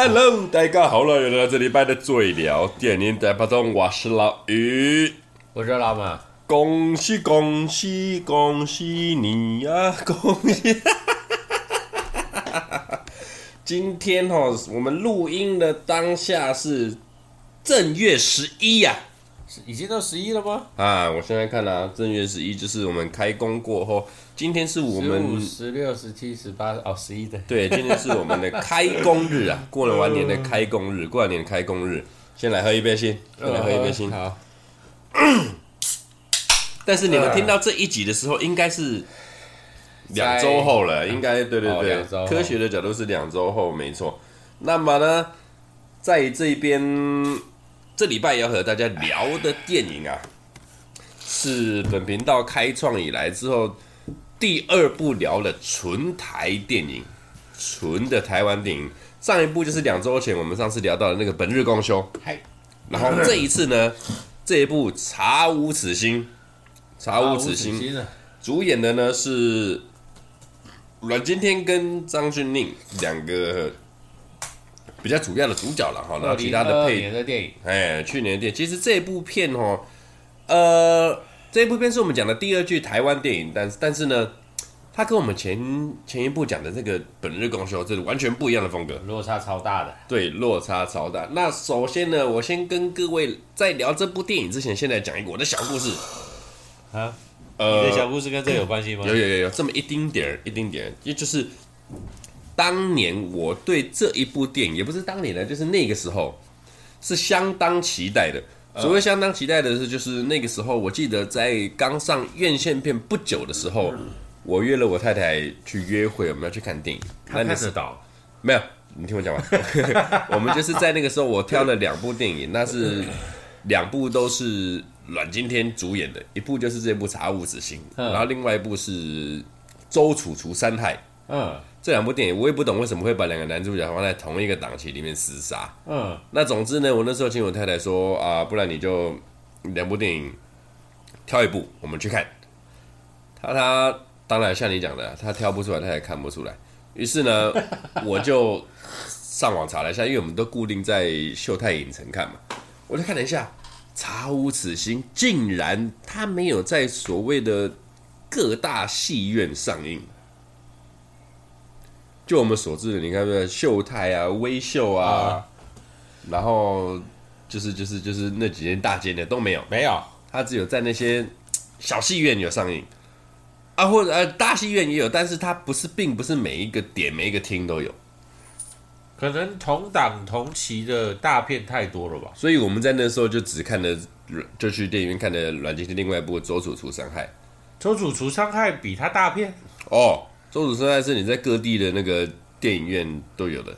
Hello，大家好了，又来到这礼拜的最聊电影大巴中，我是老于，我是老马。恭喜恭喜恭喜你呀！恭喜！今天哈，我们录音的当下是正月十一呀。已经到十一了吗？啊，我现在看啊，正月十一就是我们开工过后，今天是我们十六、十七、十八哦，十一的。对，今天是我们的开工日啊，过了完年的开工日，过完年的开工日，先来喝一杯先，先来喝一杯先。好。但是你们听到这一集的时候，应该是两周后了，应该对对对，科学的角度是两周后，没错。那么呢，在这边。这礼拜要和大家聊的电影啊，是本频道开创以来之后第二部聊的纯台电影，纯的台湾电影。上一部就是两周前我们上次聊到的那个《本日公休》，然后这一次呢，这一部《查无此心》，查无此心，主演的呢是阮经天跟张钧甯两个。比较主要的主角了哈，然后其他的配年的电影，哎，去年的电影，其实这部片哦，呃，这部片是我们讲的第二句台湾电影，但是但是呢，它跟我们前前一部讲的这个《本日公休》这是完全不一样的风格，落差超大的，对，落差超大。那首先呢，我先跟各位在聊这部电影之前，先来讲一个我的小故事啊，呃，你的小故事跟这有关系吗？有有有有这么一丁点儿，一丁点儿，也就是。当年我对这一部电影，也不是当年的，就是那个时候，是相当期待的。所谓相当期待的是，就是那个时候，我记得在刚上院线片不久的时候，我约了我太太去约会，我们要去看电影。看得到？没有，你听我讲完。我们就是在那个时候，我挑了两部电影，那是两部都是阮经天主演的，一部就是这部《查无此心》，然后另外一部是《周楚除三害》。嗯。这两部电影我也不懂为什么会把两个男主角放在同一个档期里面厮杀。嗯，那总之呢，我那时候请我太太说啊，不然你就两部电影挑一部，我们去看。他他当然像你讲的，他挑不出来，他也看不出来。于是呢，我就上网查了一下，因为我们都固定在秀泰影城看嘛，我就看了一下，《查无此心》竟然他没有在所谓的各大戏院上映。就我们所知的，你看，秀泰啊、微秀啊，嗯、然后就是就是就是那几间大间的都没有，没有，它只有在那些 小戏院有上映。啊，或者呃大戏院也有，但是它不是，并不是每一个点、每一个厅都有，可能同档同期的大片太多了吧，所以我们在那时候就只看了，就去电影院看的阮经天另外一部《周楚除伤害》，《周楚除伤害》比他大片。哦。周处除三害是你在各地的那个电影院都有的，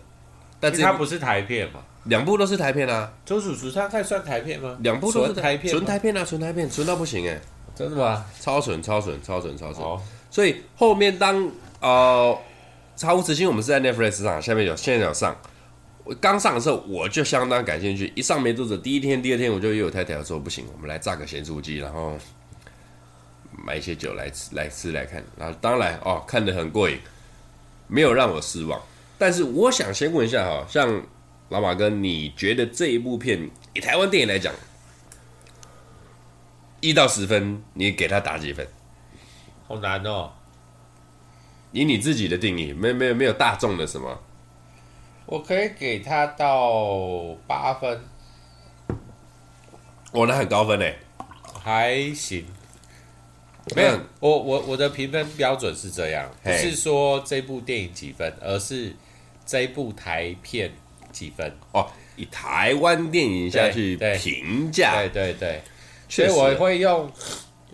但是它不是台片嘛？两部都是台片啊。周处除三害算台片吗？两部都是台片，纯台片啊，纯台片，纯到不行哎！真的吗？超纯，超纯，超纯，超纯。哦。所以后面当呃《查无此心》我们是在 Netflix 上，下面有现在有上。我刚上的时候我就相当感兴趣，一上没多久，第一天、第二天我就约我太太说不行，我们来炸个咸酥鸡，然后。买一些酒来吃来吃来看，然后当然哦，看得很过瘾，没有让我失望。但是我想先问一下哈，像老马哥，你觉得这一部片以台湾电影来讲，一到十分，你给他打几分？好难哦。以你自己的定义，没有没有没有大众的什么？我可以给他到八分。哦，那很高分嘞，还行。没有，我我我的评分标准是这样，不是说这部电影几分，而是这部台片几分哦，以台湾电影下去评价，对对对，所以我会用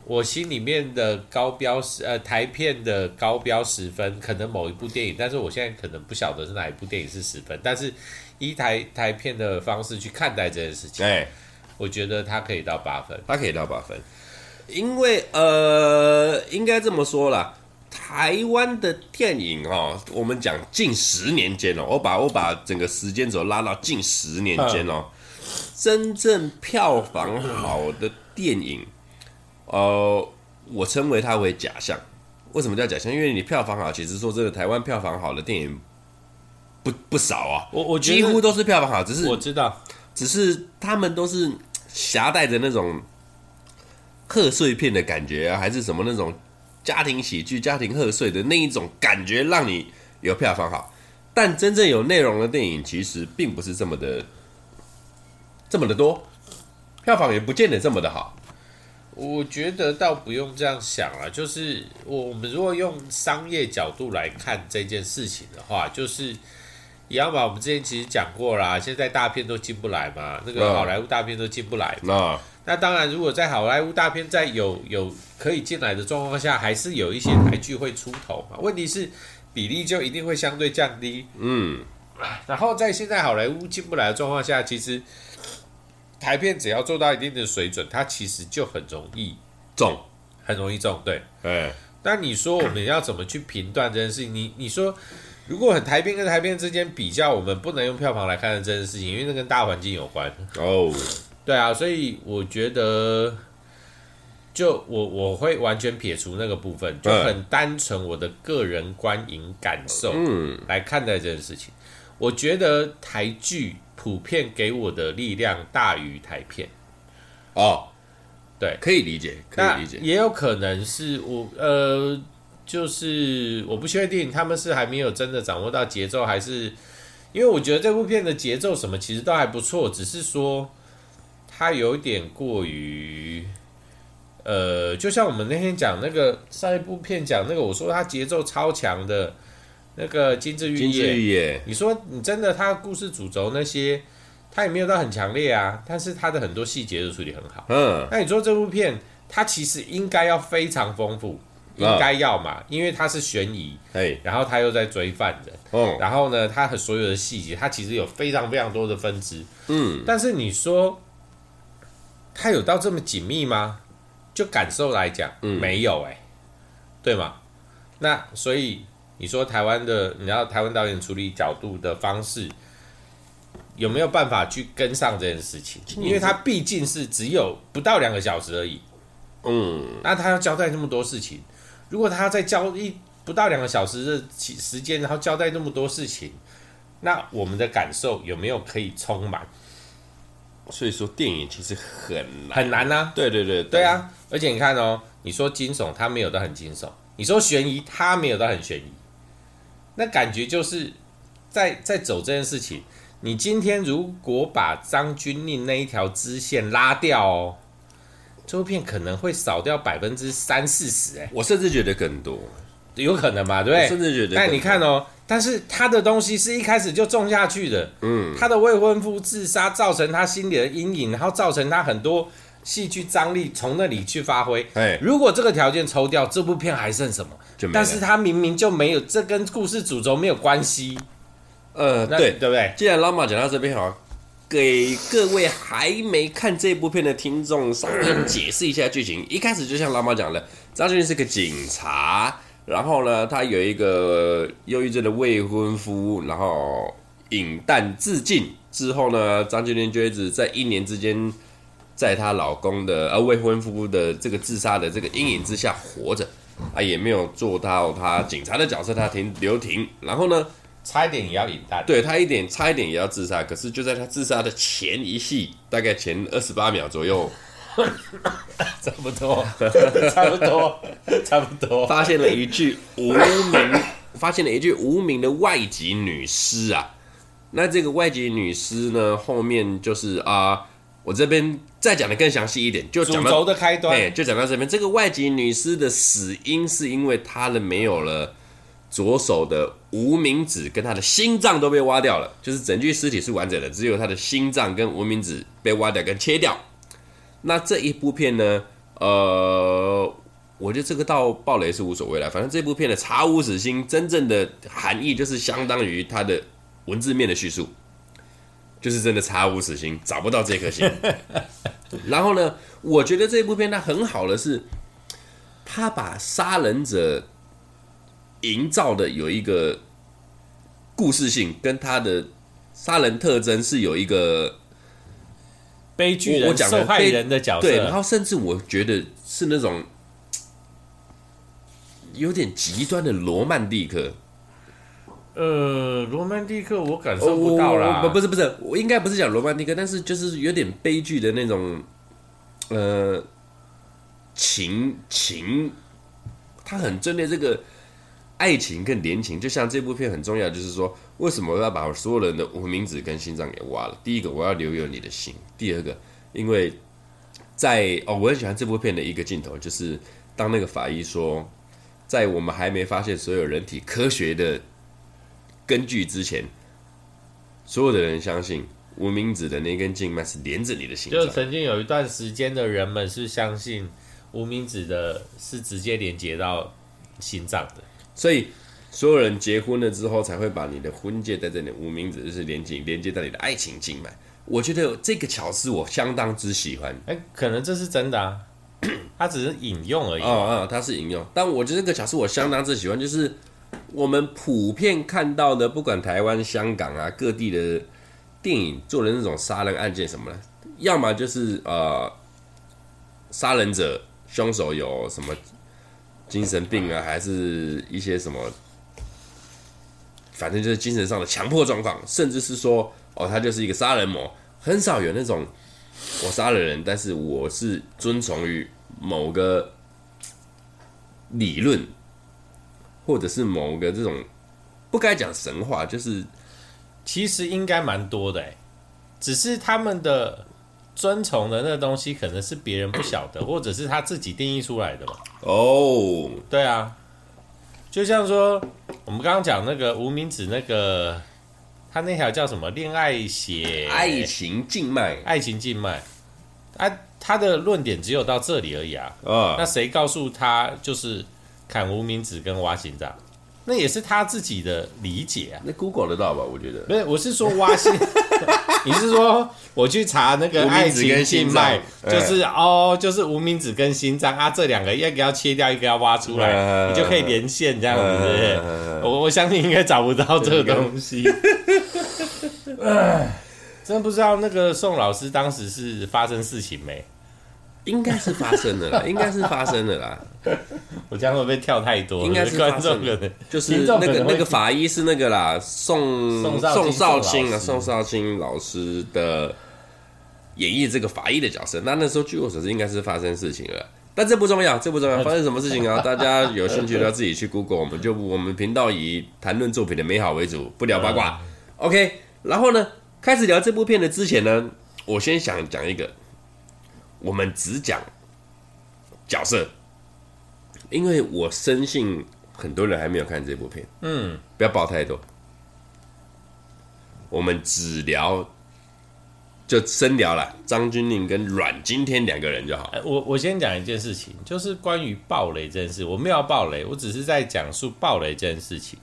我心里面的高标十呃台片的高标十分，可能某一部电影，但是我现在可能不晓得是哪一部电影是十分，但是以台台片的方式去看待这件事情，哎，我觉得它可以到八分，它可以到八分。因为呃，应该这么说啦，台湾的电影哦，我们讲近十年间哦，我把我把整个时间轴拉到近十年间哦，真正票房好的电影，呃，我称为它为假象。为什么叫假象？因为你票房好，其实说真的，台湾票房好的电影不不少啊，我我几乎都是票房好，只是我知道，只是他们都是夹带着那种贺岁片的感觉啊，还是什么那种家庭喜剧、家庭贺岁的那一种感觉，让你有票房好。但真正有内容的电影，其实并不是这么的这么的多，票房也不见得这么的好。我觉得倒不用这样想了，就是我们如果用商业角度来看这件事情的话，就是一样嘛。我们之前其实讲过啦，现在大片都进不来嘛，那个好莱坞大片都进不来嘛。那那当然，如果在好莱坞大片在有有可以进来的状况下，还是有一些台剧会出头嘛。问题是。比例就一定会相对降低，嗯，然后在现在好莱坞进不来的状况下，其实台片只要做到一定的水准，它其实就很容易中，很容易中，对，哎，那你说我们要怎么去评断这件事情？你你说，如果很台片跟台片之间比较，我们不能用票房来看待这件事情，因为那跟大环境有关哦，对啊，所以我觉得。就我我会完全撇除那个部分，就很单纯我的个人观影感受来看待这件事情。我觉得台剧普遍给我的力量大于台片。哦，对，可以理解，可以理解。也有可能是我呃，就是我不确定他们是还没有真的掌握到节奏，还是因为我觉得这部片的节奏什么其实都还不错，只是说它有点过于。呃，就像我们那天讲那个上一部片讲那个，我说它节奏超强的那个《金枝玉叶》，玉你说你真的它故事主轴那些，它也没有到很强烈啊，但是它的很多细节都处理很好。嗯，那你说这部片它其实应该要非常丰富，应该要嘛，因为它是悬疑，然后他又在追犯人，嗯，然后呢，它和所有的细节，它其实有非常非常多的分支，嗯，但是你说它有到这么紧密吗？就感受来讲，嗯，没有哎、欸，对吗？那所以你说台湾的，你要台湾导演处理角度的方式，有没有办法去跟上这件事情？因为他毕竟是只有不到两个小时而已，嗯，那他要交代那么多事情，如果他在交一不到两个小时的时间，然后交代那么多事情，那我们的感受有没有可以充满？所以说电影其实很难很难啊，对对对对啊！而且你看哦，你说惊悚，它没有到很惊悚；你说悬疑，它没有到很悬疑。那感觉就是在在走这件事情。你今天如果把张钧甯那一条支线拉掉哦，这部片可能会少掉百分之三四十。哎，我甚至觉得更多，有可能吧？对不对？甚至觉得。但你看哦。但是他的东西是一开始就种下去的，嗯，他的未婚夫自杀造成他心里的阴影，然后造成他很多戏剧张力从那里去发挥。哎，如果这个条件抽掉，这部片还剩什么？就没。但是他明明就没有，这跟故事主轴没有关系。呃，对，对不对？既然老马讲到这边，好，给各位还没看这部片的听众稍微 解释一下剧情。一开始就像老马讲的，张钧甯是个警察。然后呢，她有一个忧郁症的未婚夫，然后饮弹自尽之后呢，张钧甯就一直在一年之间，在她老公的呃未婚夫的这个自杀的这个阴影之下活着，啊，也没有做到他警察的角色，他停留停。然后呢，差一点也要饮弹，对他一点差一点也要自杀，可是就在他自杀的前一戏，大概前二十八秒左右。差不多，差不多，差不多。发现了一具无名，发现了一具无名的外籍女尸啊！那这个外籍女尸呢？后面就是啊、呃，我这边再讲的更详细一点，就讲到的开端，就讲到这边。这个外籍女尸的死因是因为她的没有了左手的无名指，跟她的心脏都被挖掉了，就是整具尸体是完整的，只有她的心脏跟无名指被挖掉跟切掉。那这一部片呢？呃，我觉得这个到爆雷是无所谓了。反正这部片的“查无此心”真正的含义就是相当于它的文字面的叙述，就是真的查无此心，找不到这颗心。然后呢，我觉得这部片它很好的是，它把杀人者营造的有一个故事性，跟他的杀人特征是有一个。悲剧人、受害人的角色，对，然后甚至我觉得是那种有点极端的罗曼蒂克，呃，罗曼蒂克我感受不到啦。不、哦，不是不是，我应该不是讲罗曼蒂克，但是就是有点悲剧的那种，呃，情情，他很针对这个爱情跟怜情，就像这部片很重要，就是说，为什么我要把我所有人的无名指跟心脏给挖了？第一个，我要留有你的心；第二个，因为在哦，我很喜欢这部片的一个镜头，就是当那个法医说，在我们还没发现所有人体科学的。根据之前，所有的人相信无名指的那根静脉是连着你的心。就曾经有一段时间的人们是相信无名指的是直接连接到心脏的，所以所有人结婚了之后才会把你的婚戒戴在你无名指，就是连接连接到你的爱情静脉。我觉得这个巧思我相当之喜欢。哎、欸，可能这是真的啊，他只是引用而已。啊啊，他是引用，但我觉得这个巧思我相当之喜欢，就是。我们普遍看到的，不管台湾、香港啊，各地的电影做的那种杀人案件什么的，要么就是呃，杀人者、凶手有什么精神病啊，还是一些什么，反正就是精神上的强迫状况，甚至是说哦，他就是一个杀人魔。很少有那种我杀了人，但是我是遵从于某个理论。或者是某个这种不该讲神话，就是其实应该蛮多的，只是他们的遵从的那个东西可能是别人不晓得，或者是他自己定义出来的嘛。哦，对啊，就像说我们刚刚讲那个无名指那个，他那条叫什么恋爱血？爱情静脉，爱情静脉。啊，他的论点只有到这里而已啊。啊，那谁告诉他就是？砍无名指跟挖心脏，那也是他自己的理解啊。那 Google 得到吧？我觉得。不是，我是说挖心。你是说我去查那个爱情静脉，就是哦，就是无名指跟心脏啊，这两个一个要切掉，一个要挖出来，嗯、你就可以连线这样子。我我相信应该找不到这个东西。真不知道那个宋老师当时是发生事情没？应该是发生的啦，应该是发生的啦。我这样会不会跳太多？应该是观众的，就是那个那个法医是那个啦，宋宋少卿啊，宋少卿老师的演绎这个法医的角色。那那时候据我所知，应该是发生事情了，但这不重要，这不重要，发生什么事情啊？大家有兴趣的要自己去 Google。我们就我们频道以谈论作品的美好为主，不聊八卦。OK，然后呢，开始聊这部片的之前呢，我先想讲一个。我们只讲角色，因为我深信很多人还没有看这部片。嗯，不要爆太多。我们只聊，就深聊了张钧甯跟阮经天两个人就好。我我先讲一件事情，就是关于暴雷这件事，我没有要爆雷，我只是在讲述暴雷这件事情。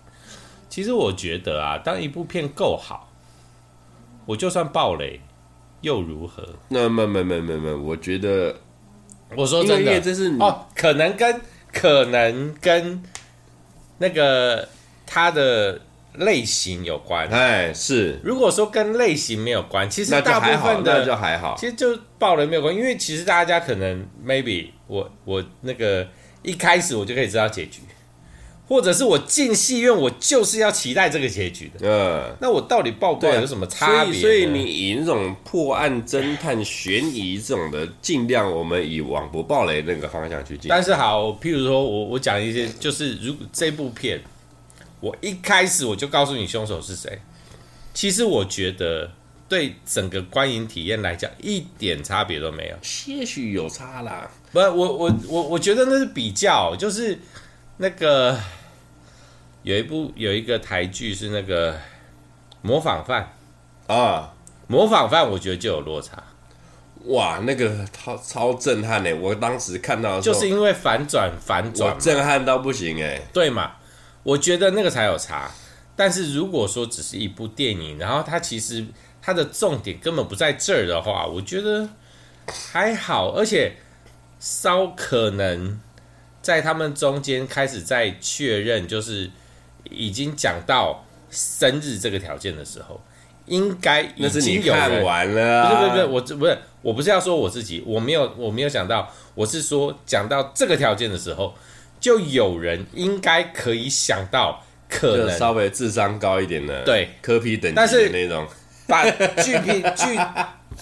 其实我觉得啊，当一部片够好，我就算暴雷。又如何？那没没没没没，我觉得，我说真的，这是哦，可能跟可能跟那个他的类型有关。哎，是。如果说跟类型没有关，其实大部分的就还好，其实就爆雷没有关，因为其实大家可能 maybe 我我那个一开始我就可以知道结局。或者是我进戏院，我就是要期待这个结局的。嗯，那我到底爆不爆有什么差别？所以，所以你以那种破案、侦探、悬疑这种的，尽量我们以往不爆雷那个方向去进。但是好，譬如说我我讲一些，就是如果这部片，我一开始我就告诉你凶手是谁，其实我觉得对整个观影体验来讲一点差别都没有。些许有差啦，不，我我我我觉得那是比较，就是。那个有一部有一个台剧是那个模仿犯啊，模仿犯，我觉得就有落差。哇，那个超超震撼呢！我当时看到的，就是因为反转反转，震撼到不行哎。对嘛？我觉得那个才有差。但是如果说只是一部电影，然后它其实它的重点根本不在这儿的话，我觉得还好，而且稍可能。在他们中间开始在确认，就是已经讲到生日这个条件的时候，应该已经有完了、啊。不是不是，我不是我不是要说我自己，我没有我没有想到，我是说讲到这个条件的时候，就有人应该可以想到可能稍微智商高一点的，对柯 P 等级的那种，把剧片剧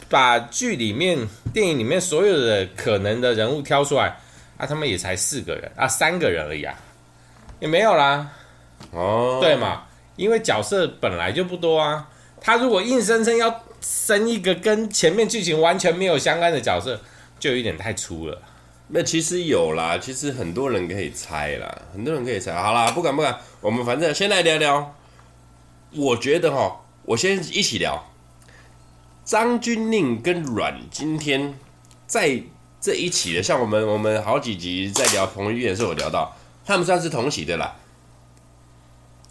把剧里面电影里面所有的可能的人物挑出来啊，他们也才四个人啊，三个人而已啊，也没有啦，哦，对嘛？因为角色本来就不多啊，他如果硬生生要生一个跟前面剧情完全没有相干的角色，就有点太粗了。那其实有啦，其实很多人可以猜啦，很多人可以猜。好啦，不敢不敢，我们反正先来聊聊。我觉得哈，我先一起聊。张钧甯跟阮经天在这一起的，像我们我们好几集在聊彭于晏的时候有聊到，他们算是同期的啦。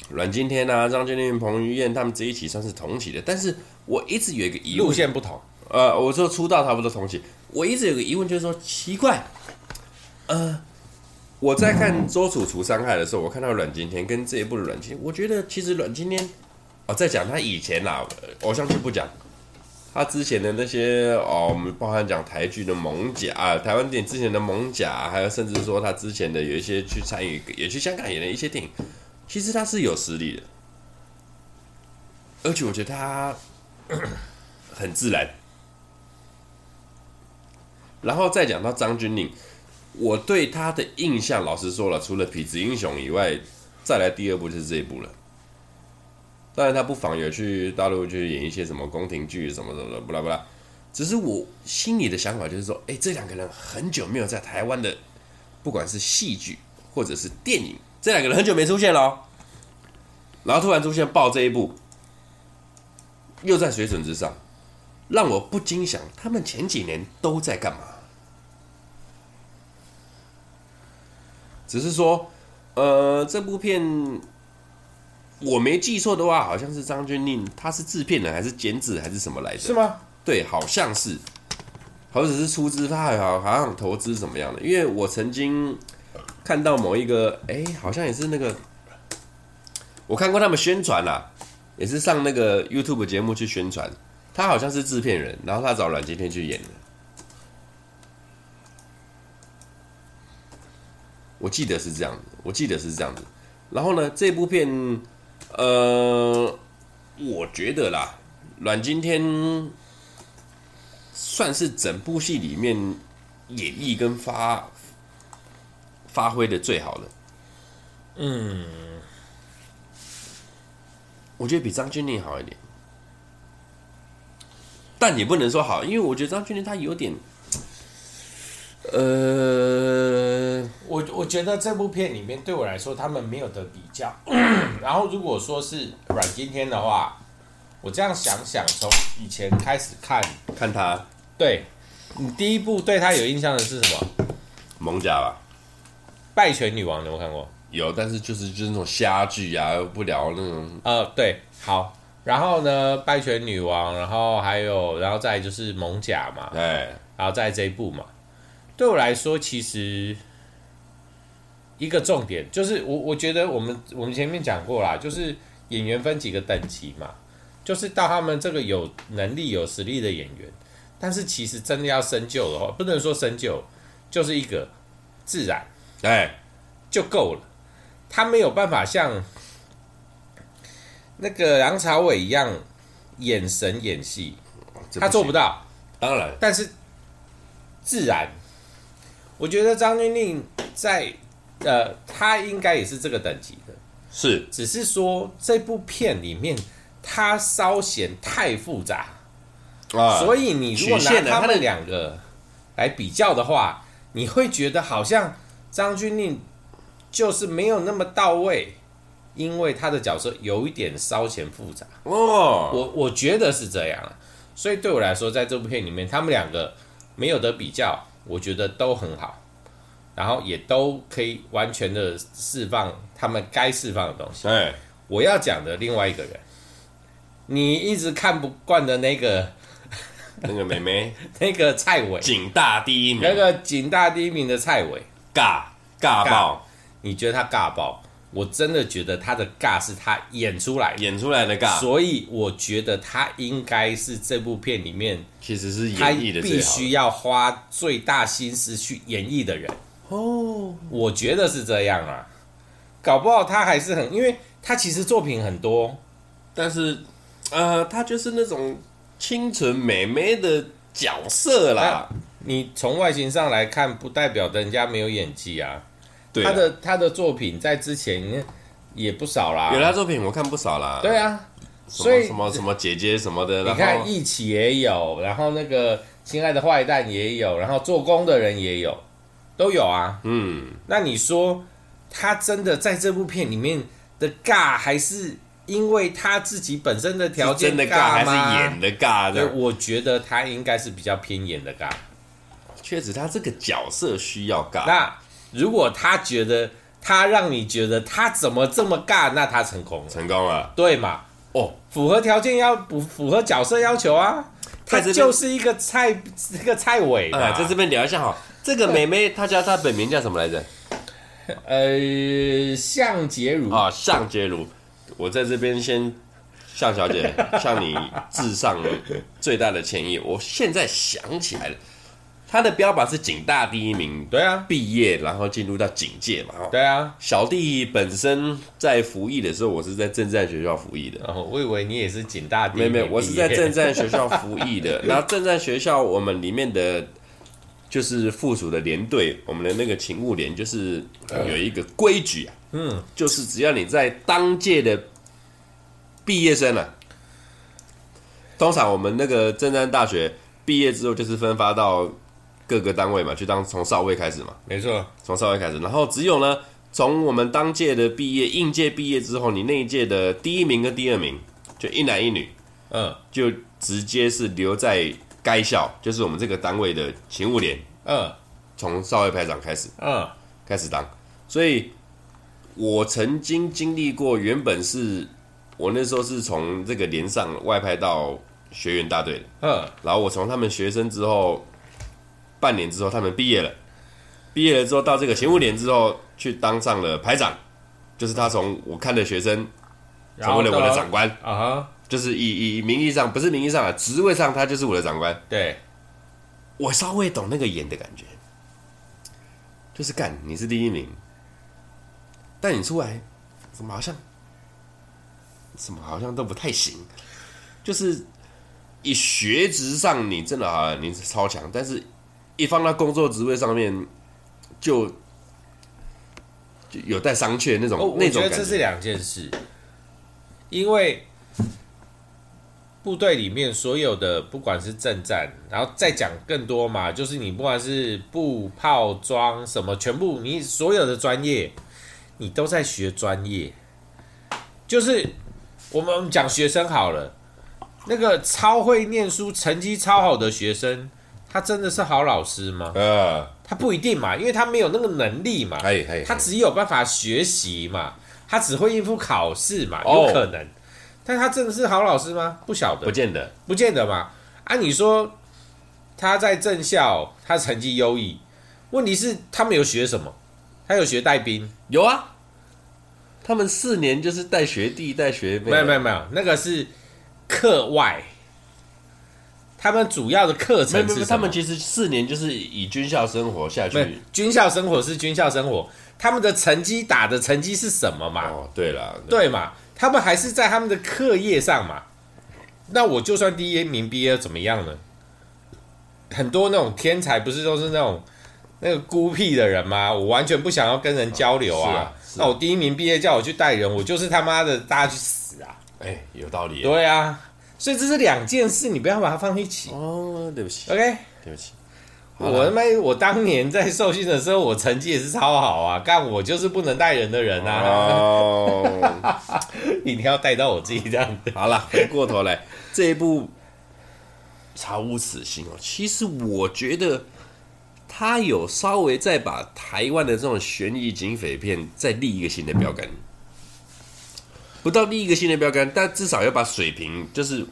阮经天啊，张钧甯、彭于晏他们这一起算是同期的，但是我一直有一个疑问，路线不同。呃，我说出道差不多同期，我一直有个疑问，就是说奇怪，呃，我在看《周楚除伤害》的时候，我看到阮经天跟这一部的阮经天，我觉得其实阮经天，哦，在讲他以前啦，偶像剧不讲，他之前的那些哦，我们包含讲台剧的艋舺啊，台湾电影之前的艋舺，还有甚至说他之前的有一些去参与，也去香港演的一些电影，其实他是有实力的，而且我觉得他 很自然。然后再讲到张钧甯，我对他的印象，老实说了，除了《痞子英雄》以外，再来第二部就是这一部了。当然，他不妨有去大陆去演一些什么宫廷剧什么什么的，不啦不啦。只是我心里的想法就是说，哎，这两个人很久没有在台湾的，不管是戏剧或者是电影，这两个人很久没出现了。然后突然出现爆这一部，又在水准之上。让我不禁想，他们前几年都在干嘛？只是说，呃，这部片我没记错的话，好像是张钧甯，他是制片人还是剪纸还是什么来着？是吗？对，好像是，或者是出资，他还好好像投资什么样的？因为我曾经看到某一个，哎，好像也是那个，我看过他们宣传啦，也是上那个 YouTube 节目去宣传。他好像是制片人，然后他找阮经天去演的，我记得是这样子，我记得是这样子。然后呢，这部片，呃，我觉得啦，阮经天算是整部戏里面演绎跟发发挥的最好的。嗯，我觉得比张钧甯好一点。但也不能说好，因为我觉得张钧甯他有点，呃，我我觉得这部片里面对我来说，他们没有得比较。然后如果说是阮经天的话，我这样想想，从以前开始看看他，对你第一部对他有印象的是什么？蒙甲吧，拜犬女王有没有看过？有，但是就是就是那种虾剧啊，不聊那种。呃，对，好。然后呢，拜犬女王，然后还有，然后再就是蒙甲嘛，对，然后在这一部嘛，对我来说，其实一个重点就是我我觉得我们我们前面讲过啦，就是演员分几个等级嘛，就是到他们这个有能力有实力的演员，但是其实真的要深究的话，不能说深究，就是一个自然，哎，就够了，他没有办法像。那个梁朝伟一样眼神演戏，他做不到。当然，但是自然，我觉得张钧甯在呃，他应该也是这个等级的。是，只是说这部片里面他稍显太复杂。啊，所以你如果拿他们两个来比较的话，你会觉得好像张钧甯就是没有那么到位。因为他的角色有一点稍显复杂。哦，我我觉得是这样，所以对我来说，在这部片里面，他们两个没有得比较，我觉得都很好，然后也都可以完全的释放他们该释放的东西。对，我要讲的另外一个人，你一直看不惯的那个 那个妹妹，那个蔡伟，警大第一名，那个警大第一名的蔡伟，尬尬爆，你觉得他尬爆？我真的觉得他的尬是他演出来演出来的尬，所以我觉得他应该是这部片里面其实是演绎的必须要花最大心思去演绎的人哦。我觉得是这样啊，搞不好他还是很，因为他其实作品很多，但是呃，他就是那种清纯美眉的角色啦。你从外形上来看，不代表人家没有演技啊。对他的他的作品在之前也不少啦，有他作品我看不少啦。对啊，所以什么什么姐姐什么的，你看一起也有，然后那个亲爱的坏蛋也有，然后做工的人也有，都有啊。嗯，那你说他真的在这部片里面的尬，还是因为他自己本身的条件真的尬，还是演的尬的？我觉得他应该是比较偏演的尬。确实，他这个角色需要尬。那如果他觉得他让你觉得他怎么这么尬，那他成功了，成功了，对嘛？哦，符合条件要不符合角色要求啊？他就是一个蔡一个蔡伟啊，在这边聊一下哈。这个妹妹，她叫她本名叫什么来着？呃，向洁如啊，向洁如。我在这边先向小姐向你致上最大的歉意。我现在想起来了。他的标榜是警大第一名，对啊，毕业然后进入到警界嘛，对啊。小弟本身在服役的时候，我是在正战学校服役的。哦，我以为你也是警大第一名。没有没有，我是在正战学校服役的。然后正战学校我们里面的，就是附属的连队，我们的那个勤务连就是有一个规矩啊，嗯，就是只要你在当届的毕业生啊，通常我们那个正战大学毕业之后就是分发到。各个单位嘛，就当从少尉开始嘛，没错，从少尉开始，然后只有呢，从我们当届的毕业，应届毕业之后，你那一届的第一名跟第二名，就一男一女，嗯，就直接是留在该校，就是我们这个单位的勤务连，嗯，从少尉排长开始，嗯，开始当，所以我曾经经历过，原本是我那时候是从这个连上外派到学员大队的，嗯，然后我从他们学生之后。半年之后，他们毕业了。毕业了之后，到这个前五年之后，去当上了排长，就是他从我看的学生，成为了我的长官啊。就是以以名义上，不是名义上啊，职位上他就是我的长官。对，我稍微懂那个演的感觉，就是干你是第一名，但你出来怎么好像，怎么好像都不太行，就是以学职上你真的啊你是超强，但是。一放到工作职位上面，就就有待商榷那种。我觉得这是两件事，因为部队里面所有的不管是正战，然后再讲更多嘛，就是你不管是步炮装什么，全部你所有的专业，你都在学专业。就是我们讲学生好了，那个超会念书、成绩超好的学生。他真的是好老师吗？呃，他不一定嘛，因为他没有那个能力嘛。哎哎，他只有办法学习嘛，他只会应付考试嘛，有可能。但他真的是好老师吗？不晓得，不见得，不见得嘛。按你说他在正校，他成绩优异，问题是他们有学什么？他有学带兵？有啊，他们四年就是带学弟带学妹。没有没有没有，那个是课外。他们主要的课程是他们其实四年就是以军校生活下去。军校生活是军校生活，他们的成绩打的成绩是什么嘛？哦，对了，对嘛，他们还是在他们的课业上嘛。那我就算第一名毕业怎么样呢？很多那种天才不是都是那种那个孤僻的人吗？我完全不想要跟人交流啊。哦，啊，啊。那我第一名毕业叫我去带人，我就是他妈的大家去死啊！哎，有道理。对啊。所以这是两件事，你不要把它放一起。哦，对不起。OK，对不起。我他妈，我当年在受训的时候，我成绩也是超好啊，干我就是不能带人的人啊。哦。一定要带到我自己这样子。好了，回过头来，这一部《查无此心》哦，其实我觉得他有稍微再把台湾的这种悬疑警匪片再立一个新的标杆。不到第一个新的标杆，但至少要把水平就是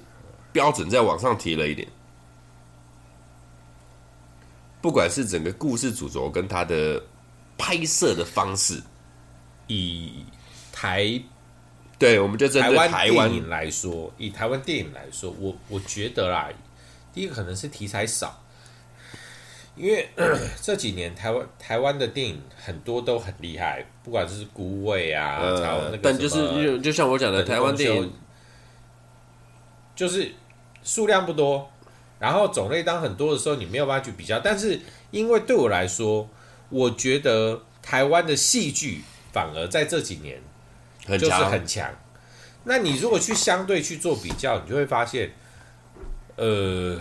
标准再往上提了一点。不管是整个故事主轴跟它的拍摄的方式，以台对，我们就针对台湾电影来说，以台湾电影来说，我我觉得啦，第一个可能是题材少，因为 这几年台湾台湾的电影很多都很厉害，不管是孤味啊，呃、那个但就是就就像我讲的，台湾电影就是数量不多，然后种类当很多的时候，你没有办法去比较。但是因为对我来说，我觉得台湾的戏剧反而在这几年就是很强。那你如果去相对去做比较，你就会发现，呃。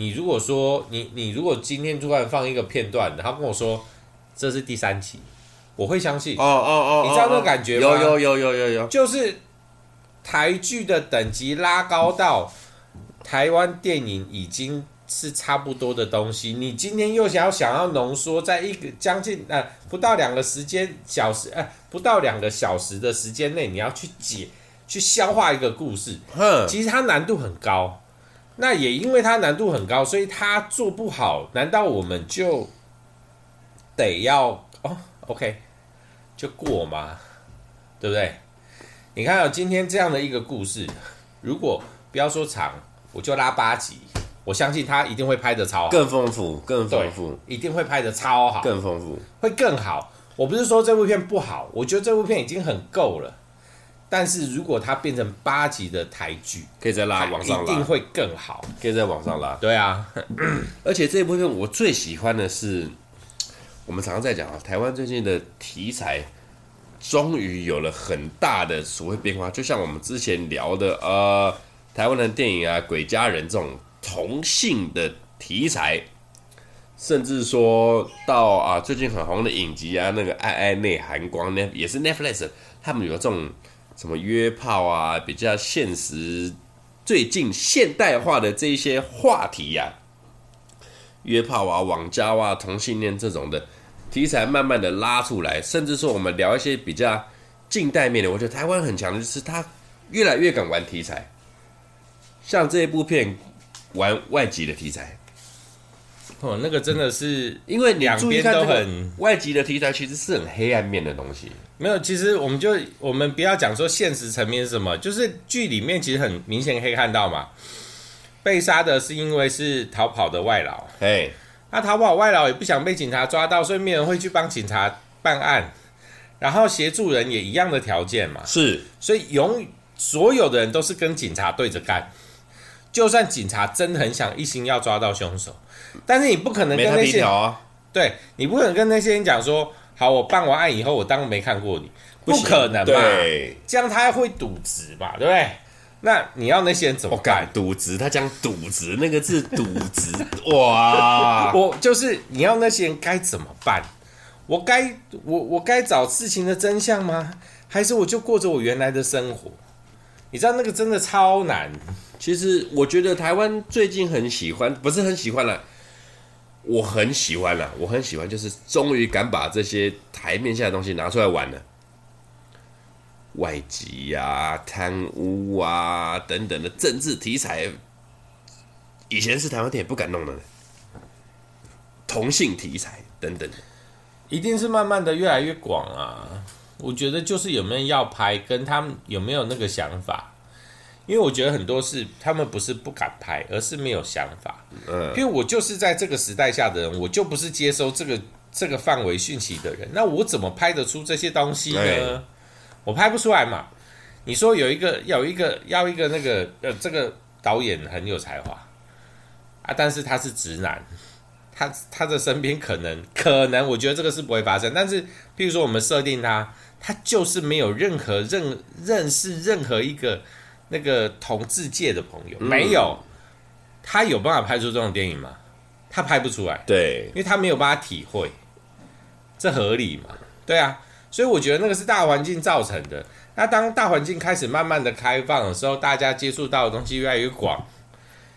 你如果说你你如果今天突然放一个片段，然后跟我说这是第三集，我会相信。哦哦哦，你知道那个感觉吗？有有有有有有，就是台剧的等级拉高到台湾电影已经是差不多的东西。你今天又想要想要浓缩在一个将近呃不到两个时间小时呃不到两个小时的时间内，你要去解去消化一个故事，其实它难度很高。那也因为它难度很高，所以它做不好，难道我们就得要哦？OK，就过吗？对不对？你看，哦，今天这样的一个故事，如果不要说长，我就拉八集，我相信他一定会拍的超好，更丰富，更丰富，一定会拍的超好，更丰富，会更好。我不是说这部片不好，我觉得这部片已经很够了。但是如果它变成八集的台剧，可以再拉往上拉，一定会更好。可以再往上拉。对啊，而且这部片我最喜欢的是，我们常常在讲啊，台湾最近的题材终于有了很大的所谓变化。就像我们之前聊的，呃，台湾的电影啊，《鬼家人》这种同性的题材，甚至说到啊，最近很红的影集啊，那个《爱爱内含光》呢，也是 Netflix，他们有这种。什么约炮啊，比较现实、最近现代化的这一些话题呀、啊，约炮啊、网交啊、同性恋这种的题材，慢慢的拉出来，甚至说我们聊一些比较近代面的，我觉得台湾很强的就是他越来越敢玩题材，像这一部片玩外籍的题材。哦，那个真的是，因为两边都很外籍的题材，其实是很黑暗面的东西。没有，其实我们就我们不要讲说现实层面是什么，就是剧里面其实很明显可以看到嘛，被杀的是因为是逃跑的外劳，哎，那逃跑外劳也不想被警察抓到，所以没人会去帮警察办案，然后协助人也一样的条件嘛，是，所以永所有的人都是跟警察对着干，就算警察真的很想一心要抓到凶手。但是你不可能跟那些，啊、对，你不可能跟那些人讲说，好，我办完案以后，我当没看过你，不，可能吧，这样他会渎职吧，对不对？那你要那些人怎么干？渎职，他讲渎职，那个字渎职，哇，我就是你要那些人该怎么办？我该我我该找事情的真相吗？还是我就过着我原来的生活？你知道那个真的超难。其实我觉得台湾最近很喜欢，不是很喜欢了。我很喜欢了，我很喜欢，就是终于敢把这些台面下的东西拿出来玩了，外籍呀、啊、贪污啊等等的政治题材，以前是台湾电影不敢弄的，同性题材等等，一定是慢慢的越来越广啊。我觉得就是有没有要拍，跟他们有没有那个想法。因为我觉得很多事，他们不是不敢拍，而是没有想法。嗯，因为我就是在这个时代下的人，我就不是接收这个这个范围讯息的人，那我怎么拍得出这些东西呢？我拍不出来嘛。你说有一个有一个要一个那个呃，这个导演很有才华啊，但是他是直男，他他的身边可能可能，我觉得这个是不会发生。但是，譬如说我们设定他，他就是没有任何认认识任何一个。那个同志界的朋友没有，他有办法拍出这种电影吗？他拍不出来，对，因为他没有办法体会，这合理吗？对啊，所以我觉得那个是大环境造成的。那当大环境开始慢慢的开放的时候，大家接触到的东西越来越广，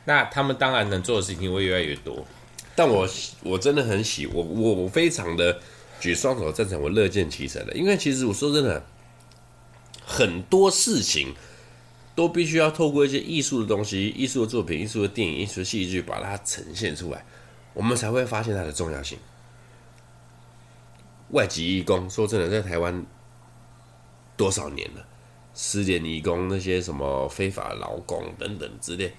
那他们当然能做的事情会越来越多。但我我真的很喜我我我非常的举双手赞成，我乐见其成的，因为其实我说真的，很多事情。都必须要透过一些艺术的东西、艺术的作品、艺术的电影、艺术的戏剧，把它呈现出来，我们才会发现它的重要性。外籍义工，说真的，在台湾多少年了？失联义工那些什么非法劳工等等之类，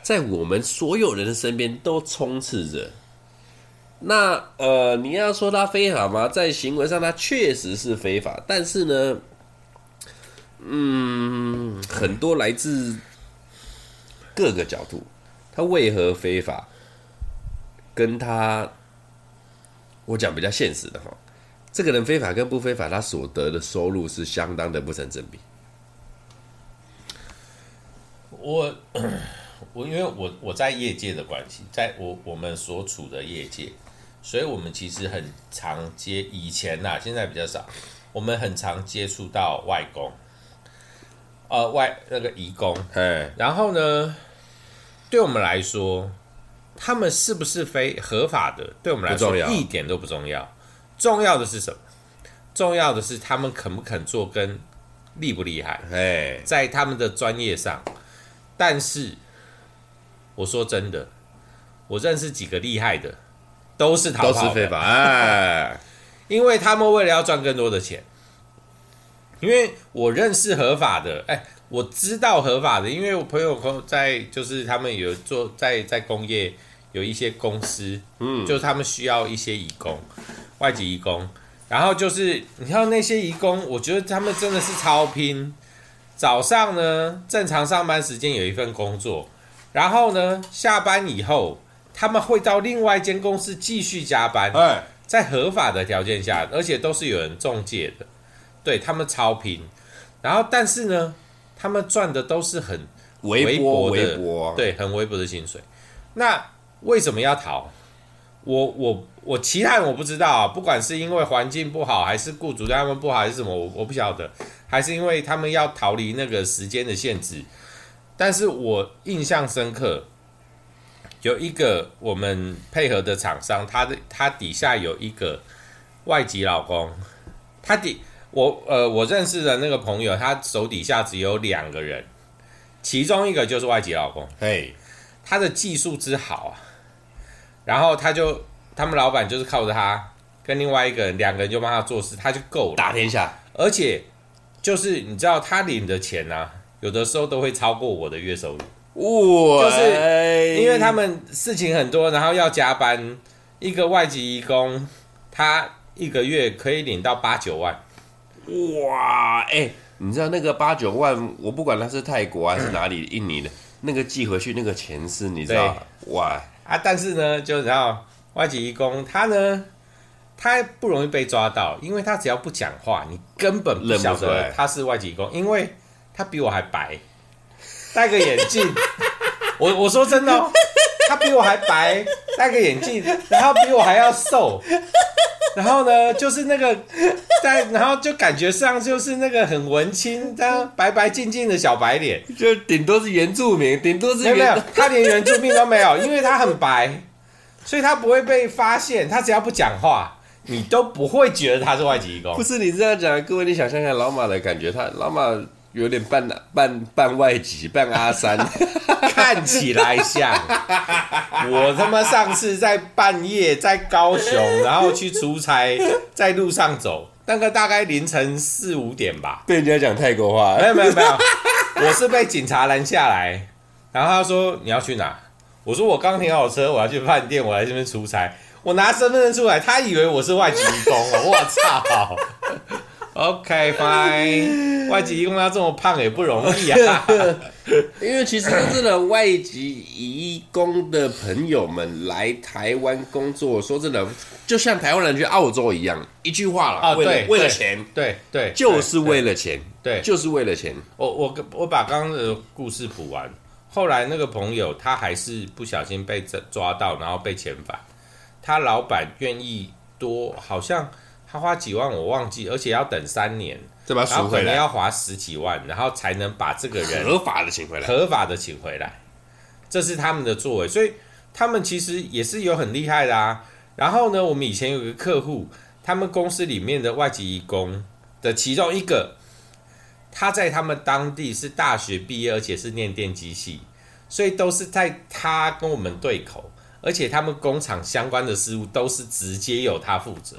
在我们所有人的身边都充斥着。那呃，你要说他非法吗？在行为上，他确实是非法，但是呢，嗯，很多来自各个角度，他为何非法？跟他，我讲比较现实的哈，这个人非法跟不非法，他所得的收入是相当的不成正比。我 我因为我我在业界的关系，在我我们所处的业界。所以我们其实很常接以前呐、啊，现在比较少。我们很常接触到外公，呃，外那个移工。哎然后呢，对我们来说，他们是不是非合法的？对我们来说一点都不重要。重要的是什么？重要的是他们肯不肯做，跟厉不厉害。哎在他们的专业上。但是我说真的，我认识几个厉害的。都是逃跑的，都是非法，哎，因为他们为了要赚更多的钱。因为我认识合法的，哎，我知道合法的，因为我朋友在，就是他们有做在在工业有一些公司，嗯，就是他们需要一些义工，外籍义工，然后就是你看那些义工，我觉得他们真的是超拼。早上呢，正常上班时间有一份工作，然后呢，下班以后。他们会到另外一间公司继续加班，在合法的条件下，而且都是有人中介的，对，他们超频。然后，但是呢，他们赚的都是很微薄的，微薄，对，很微薄的薪水。那为什么要逃？我我我，其他人我不知道啊。不管是因为环境不好，还是雇主对他们不好，还是什么，我我不晓得。还是因为他们要逃离那个时间的限制。但是我印象深刻。有一个我们配合的厂商，他的他底下有一个外籍老公，他底我呃我认识的那个朋友，他手底下只有两个人，其中一个就是外籍老公，嘿，他的技术之好啊，然后他就他们老板就是靠着他跟另外一个人两个人就帮他做事，他就够了。打天下，而且就是你知道他领的钱啊，有的时候都会超过我的月收入。哇，就是因为他们事情很多，然后要加班。一个外籍义工，他一个月可以领到八九万。哇，哎、欸，你知道那个八九万，我不管他是泰国还是哪里，印尼的，那个寄回去那个钱是，你知道？哇啊！但是呢，就然后外籍义工，他呢，他不容易被抓到，因为他只要不讲话，你根本不晓得他是外籍义工，因为他比我还白。戴个眼镜，我我说真的哦，他比我还白，戴个眼镜，然后比我还要瘦，然后呢，就是那个在，然后就感觉上就是那个很文青，这样白白净净的小白脸，就顶多是原住民，顶多是原没有，他连原住民都没有，因为他很白，所以他不会被发现，他只要不讲话，你都不会觉得他是外籍移工。不是你这样讲，各位你想象一下老马的感觉，他老马。有点半半半外籍，半阿三，看起来像。我他妈上次在半夜在高雄，然后去出差，在路上走，那个大概凌晨四五点吧。被人家讲泰国话，没有没有没有，我是被警察拦下来，然后他说你要去哪？我说我刚停好车，我要去饭店，我来这边出差。我拿身份证出来，他以为我是外籍工，我操！OK fine，外籍移工要这么胖也不容易啊。因为其实真的外籍移工的朋友们来台湾工作，说真的，就像台湾人去澳洲一样，一句话了，啊，对，为了，为了钱，对对，就是为了钱，对，就是为了钱。我我我把刚刚的故事补完，后来那个朋友他还是不小心被抓到，然后被遣返，他老板愿意多，好像。他花几万我忘记，而且要等三年，然后可能要花十几万，然后才能把这个人合法的请回来，合法的请回来，这是他们的作为，所以他们其实也是有很厉害的啊。然后呢，我们以前有个客户，他们公司里面的外籍义工的其中一个，他在他们当地是大学毕业，而且是念电机系，所以都是在他跟我们对口。而且他们工厂相关的事务都是直接由他负责。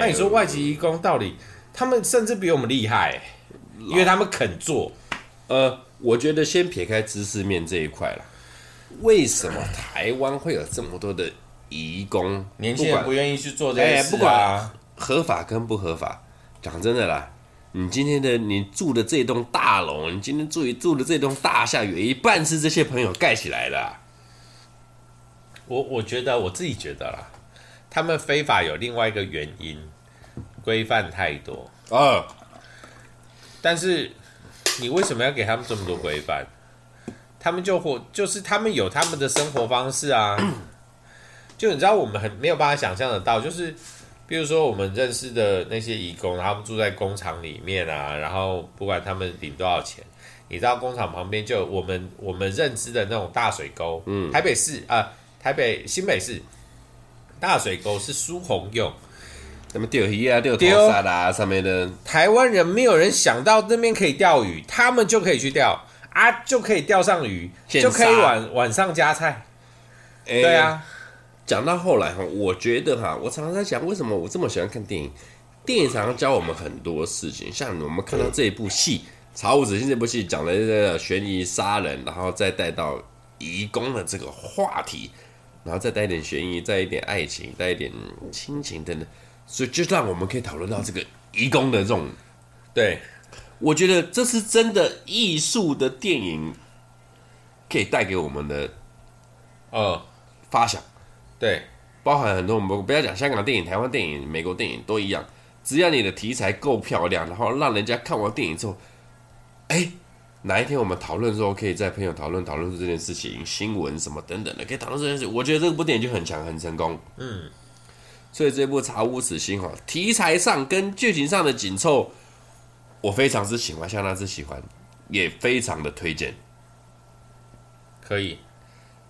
那你说外籍移工到底，他们甚至比我们厉害，因为他们肯做。呃，我觉得先撇开知识面这一块了，为什么台湾会有这么多的移工，年轻人不愿意去做这些事啊，不管合法跟不合法，讲真的啦，你今天的你住的这栋大楼，你今天住住的这栋大厦，有一半是这些朋友盖起来的啊。我我觉得我自己觉得啦，他们非法有另外一个原因，规范太多啊。但是你为什么要给他们这么多规范？他们就活，就是他们有他们的生活方式啊。就你知道，我们很没有办法想象得到，就是比如说我们认识的那些义工，他们住在工厂里面啊，然后不管他们领多少钱，你知道工厂旁边就我们我们认知的那种大水沟，嗯，台北市啊。呃台北新北市大水沟是疏洪用，什么钓鱼啊、钓头沙啊上面的。台湾人没有人想到那边可以钓鱼，他们就可以去钓啊，就可以钓上鱼，就可以晚晚上加菜。欸、对啊，讲到后来哈，我觉得哈，我常常在想，为什么我这么喜欢看电影？电影常常教我们很多事情，像我们看到这一部戏《查无此心》这部戏，讲了这个悬疑杀人，然后再带到移工的这个话题。然后再带一点悬疑，带一点爱情，带一点亲情等等，所以就让我们可以讨论到这个移工的这种。对，我觉得这是真的艺术的电影可以带给我们的呃发想。对，包含很多我们不要讲香港电影、台湾电影、美国电影都一样，只要你的题材够漂亮，然后让人家看完电影之后，哎。哪一天我们讨论的时候，可以在朋友讨论讨论这件事情、新闻什么等等的，可以讨论这件事。我觉得这部电影就很强、很成功。嗯，所以这部《查无此心》哈，题材上跟剧情上的紧凑，我非常之喜欢，相当之喜欢，也非常的推荐。可以。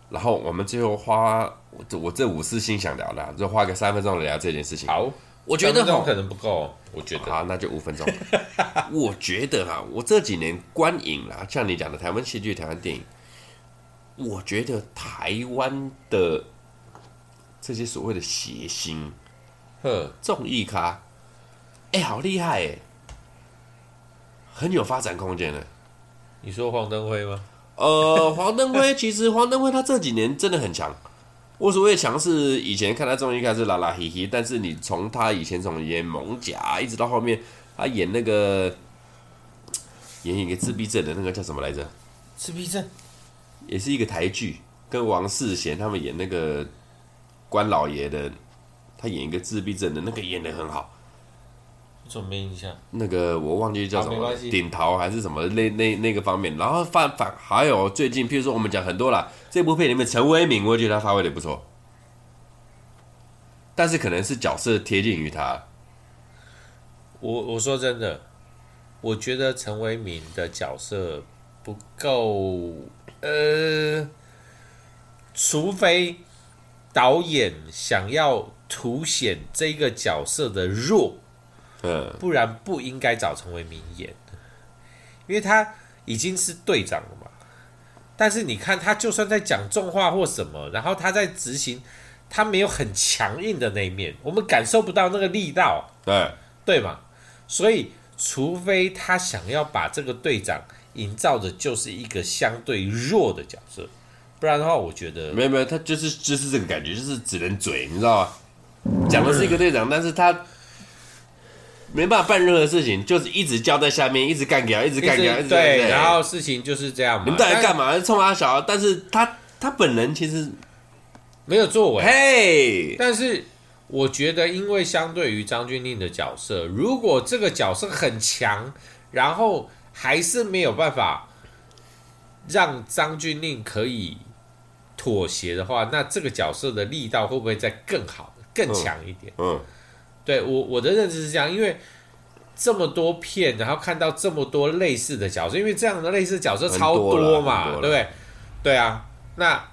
然后我们最后花我这我这五四心想聊的，就花个三分钟来聊这件事情。好。我觉得可能不够，我觉得好，那就五分钟。我觉得哈，我这几年观影啦，像你讲的台湾戏剧、台湾电影，我觉得台湾的这些所谓的谐星、呵综艺咖，哎、欸，好厉害哎，很有发展空间的。你说黄登辉吗？呃，黄登辉其实黄登辉他这几年真的很强。我所谓强势，以前看他综艺开始拉拉嘿嘿，但是你从他以前从演萌甲，一直到后面他演那个演一个自闭症的那个叫什么来着？自闭症也是一个台剧，跟王世贤他们演那个关老爷的，他演一个自闭症的那个演的很好。怎么没印象？那个我忘记叫什么，顶桃还是什么那那那个方面，然后反反还有最近，譬如说我们讲很多了。这部片里面，陈为民，我觉得他发挥的不错，但是可能是角色贴近于他。我我说真的，我觉得陈为民的角色不够，呃，除非导演想要凸显这个角色的弱，嗯，不然不应该早成为名言，因为他已经是队长了嘛。但是你看，他就算在讲重话或什么，然后他在执行，他没有很强硬的那一面，我们感受不到那个力道，对对嘛？所以，除非他想要把这个队长营造的就是一个相对弱的角色，不然的话，我觉得没有没有，他就是就是这个感觉，就是只能嘴，你知道吗？讲的是一个队长，但是他。没办法办任何事情，就是一直叫在下面，一直干掉，一直干掉，一直对，然后事情就是这样嘛。你们到底干嘛？冲他小，但是他他本人其实没有作为。嘿，但是我觉得，因为相对于张钧甯的角色，如果这个角色很强，然后还是没有办法让张钧甯可以妥协的话，那这个角色的力道会不会再更好、更强一点？嗯。嗯对我我的认知是这样，因为这么多片，然后看到这么多类似的角色，因为这样的类似角色超多嘛，多对不对？对啊，那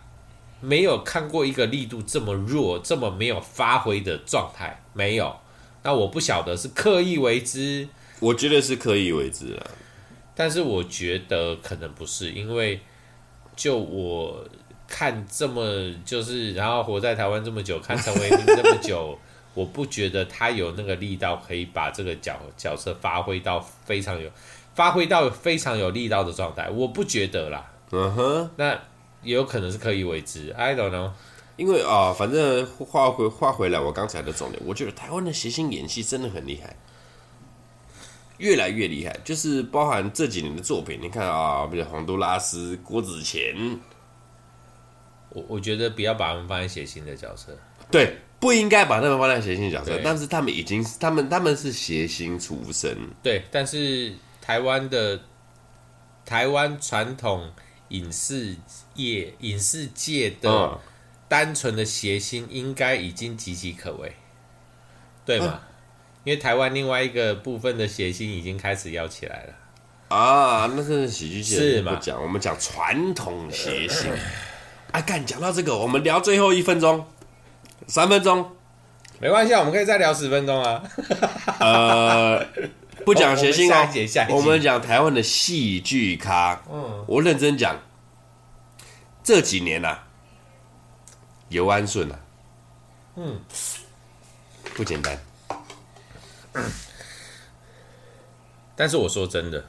没有看过一个力度这么弱、这么没有发挥的状态，没有。那我不晓得是刻意为之，我觉得是刻意为之啊。但是我觉得可能不是，因为就我看这么就是，然后活在台湾这么久，看陈伟霆这么久。我不觉得他有那个力道，可以把这个角角色发挥到非常有，发挥到非常有力道的状态。我不觉得啦。嗯哼，那也有可能是刻意为之。I don't know。因为啊、呃，反正话回话回来，我刚才的重点，我觉得台湾的谐星演戏真的很厉害，越来越厉害。就是包含这几年的作品，你看啊，比如洪都拉斯、郭子乾，我我觉得不要把他们放在谐星的角色，对，不应该把他们放在谐星角色，但是他们已经是，他们他们是谐星出身，对，但是台湾的台湾传统影视业影视界的。嗯单纯的谐星应该已经岌岌可危，对吗？啊、因为台湾另外一个部分的谐星已经开始要起来了啊！那是喜剧界是吗？讲我们讲传统谐星。哎、啊，干讲到这个，我们聊最后一分钟，三分钟，没关系，我们可以再聊十分钟啊。呃，不讲谐星啊，我们讲台湾的戏剧咖。嗯，我认真讲，这几年呐、啊。游安顺啊，嗯，不简单。但是我说真的，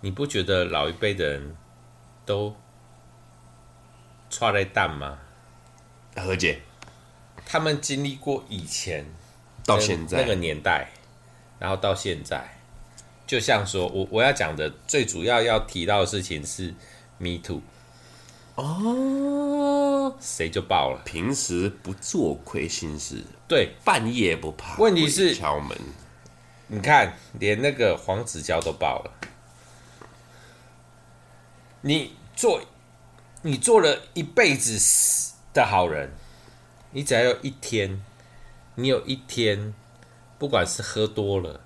你不觉得老一辈的人都差在蛋吗？何解？他们经历过以前到现在那个年代，然后到现在，就像说我我要讲的最主要要提到的事情是 Me Too。哦，谁就爆了？平时不做亏心事，对，半夜不怕。问题是敲门，你看，连那个黄子佼都爆了。你做，你做了一辈子的好人，你只要有一天，你有一天，不管是喝多了，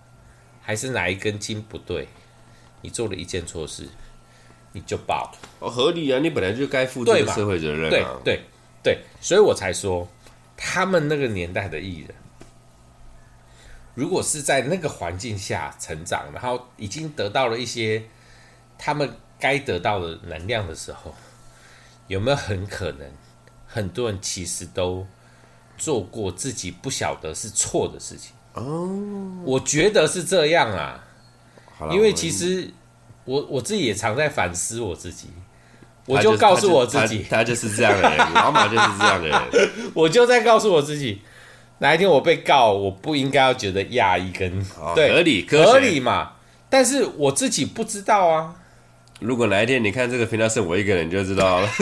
还是哪一根筋不对，你做了一件错事。你就爆了哦，合理啊！你本来就该负这个社会责任啊，对对对，所以我才说，他们那个年代的艺人，如果是在那个环境下成长，然后已经得到了一些他们该得到的能量的时候，有没有很可能，很多人其实都做过自己不晓得是错的事情？哦，我觉得是这样啊，因为其实。我我自己也常在反思我自己，我就告诉我自己，他就是这样的人，老马就是这样的人。我就在告诉我自己，哪一天我被告，我不应该要觉得压抑跟对合理合理嘛。但是我自己不知道啊。如果哪一天你看这个频道剩我一个人，就知道了。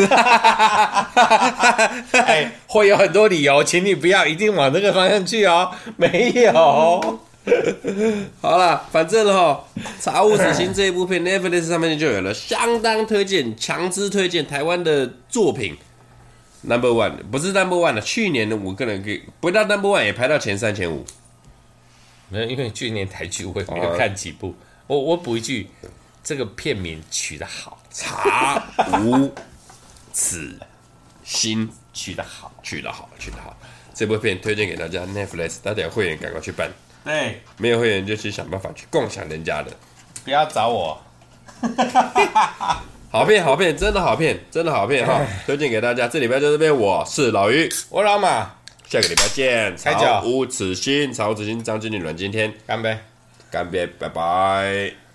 哎，会有很多理由，请你不要一定往这个方向去哦。没有。好了，反正哈，《查无此心》这一部片，Netflix 上面就有了，相当推荐，强制推荐台湾的作品，Number One 不是 Number One 的，去年的我个人给不到 Number One 也排到前三前五。没有，因为去年台剧我也没有看几部。我我补一句，这个片名取得好，《查无此心》取得好，取得好，取得好。这部片推荐给大家，Netflix 大家有会员赶快去办。对，没有会员就去想办法去共享人家的，不要找我。好片，好片，真的好片，真的好片哈！推荐给大家。这礼拜就这边，我是老于，我老马，下个礼拜见。查无此心，曹无此心，张经理阮经天，干杯，干杯，拜拜。